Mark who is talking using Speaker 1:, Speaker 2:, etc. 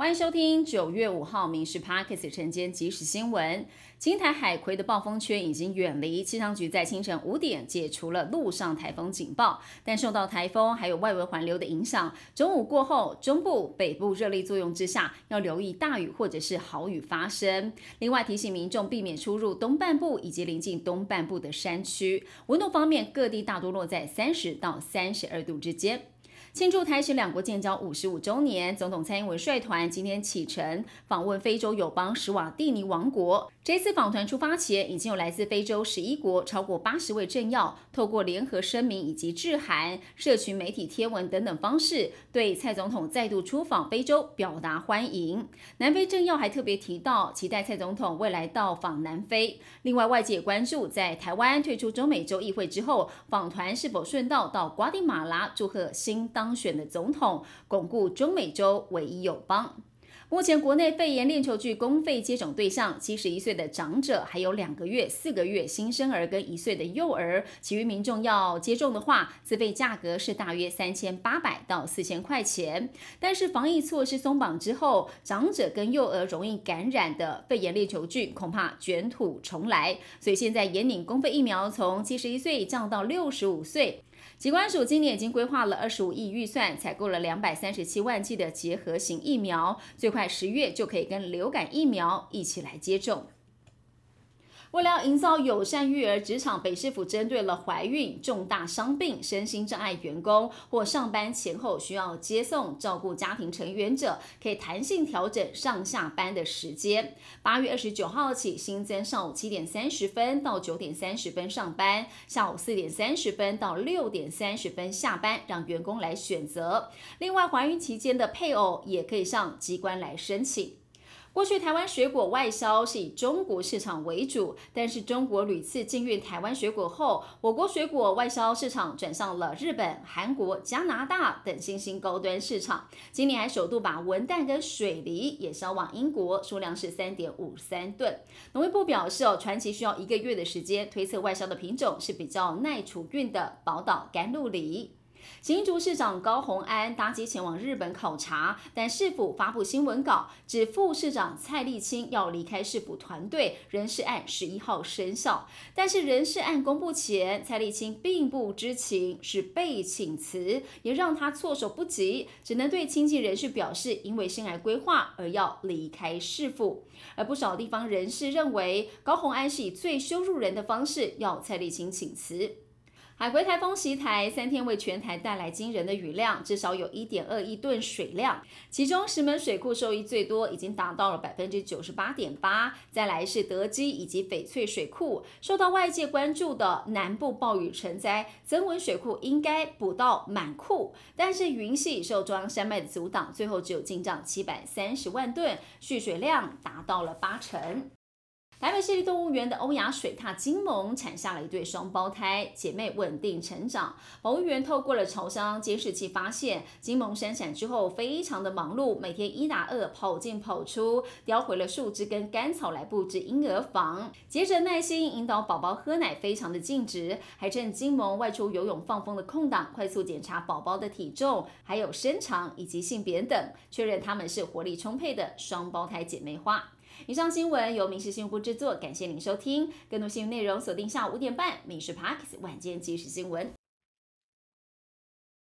Speaker 1: 欢迎收听九月五号《民事 Parkes》晨间即时新闻。金台海葵的暴风圈已经远离，气象局在清晨五点解除了陆上台风警报，但受到台风还有外围环流的影响，中午过后，中部、北部热力作用之下，要留意大雨或者是豪雨发生。另外提醒民众避免出入东半部以及临近东半部的山区。温度方面，各地大多落在三十到三十二度之间。庆祝台史两国建交五十五周年，总统蔡英文率团今天启程访问非洲友邦史瓦蒂尼王国。这次访团出发前，已经有来自非洲十一国超过八十位政要，透过联合声明以及致函、社群媒体贴文等等方式，对蔡总统再度出访非洲表达欢迎。南非政要还特别提到，期待蔡总统未来到访南非。另外，外界也关注，在台湾退出中美洲议会之后，访团是否顺道到瓜地马拉祝贺新当选的总统，巩固中美洲唯一友邦。目前国内肺炎链球菌公费接种对象，七十一岁的长者，还有两个月、四个月新生儿跟一岁的幼儿。其余民众要接种的话，自费价格是大约三千八百到四千块钱。但是防疫措施松绑之后，长者跟幼儿容易感染的肺炎链球菌，恐怕卷土重来。所以现在延领公费疫苗，从七十一岁降到六十五岁。疾管署今年已经规划了二十五亿预算，采购了两百三十七万剂的结合型疫苗，最快十月就可以跟流感疫苗一起来接种。为了营造友善育儿职场，北市府针对了怀孕、重大伤病、身心障碍员工或上班前后需要接送照顾家庭成员者，可以弹性调整上下班的时间。八月二十九号起新增上午七点三十分到九点三十分上班，下午四点三十分到六点三十分下班，让员工来选择。另外，怀孕期间的配偶也可以向机关来申请。过去台湾水果外销是以中国市场为主，但是中国屡次禁运台湾水果后，我国水果外销市场转向了日本、韩国、加拿大等新兴高端市场。今年还首度把文旦跟水梨也销往英国，数量是三点五三吨。农业部表示，哦，传奇需要一个月的时间推测外销的品种是比较耐储运的宝岛甘露梨。新竹市长高虹安搭机前往日本考察，但市府发布新闻稿，指副市长蔡立青要离开市府团队，人事案十一号生效。但是人事案公布前，蔡立青并不知情，是被请辞，也让他措手不及，只能对亲近人士表示，因为生涯规划而要离开市府。而不少地方人士认为，高虹安是以最羞辱人的方式要蔡立青请辞。海葵台风袭台，三天为全台带来惊人的雨量，至少有一点二亿吨水量。其中石门水库受益最多，已经达到了百分之九十八点八。再来是德基以及翡翠水库。受到外界关注的南部暴雨成灾，增文水库应该补到满库，但是云系受中央山脉的阻挡，最后只有进账七百三十万吨，蓄水量达到了八成。台北市立动物园的欧亚水獭金萌产下了一对双胞胎姐妹，稳定成长。保育员透过了巢箱监视器发现，金萌生产之后非常的忙碌，每天一打二跑进跑出，叼回了树枝跟干草来布置婴儿房，接着耐心引导宝宝喝奶，非常的尽职，还趁金萌外出游泳放风的空档，快速检查宝宝的体重、还有身长以及性别等，确认他们是活力充沛的双胞胎姐妹花。以上新闻由民事新闻部制作，感谢您收听。更多新闻内容锁定下午五点半《民事 Parks 晚间即时新闻》。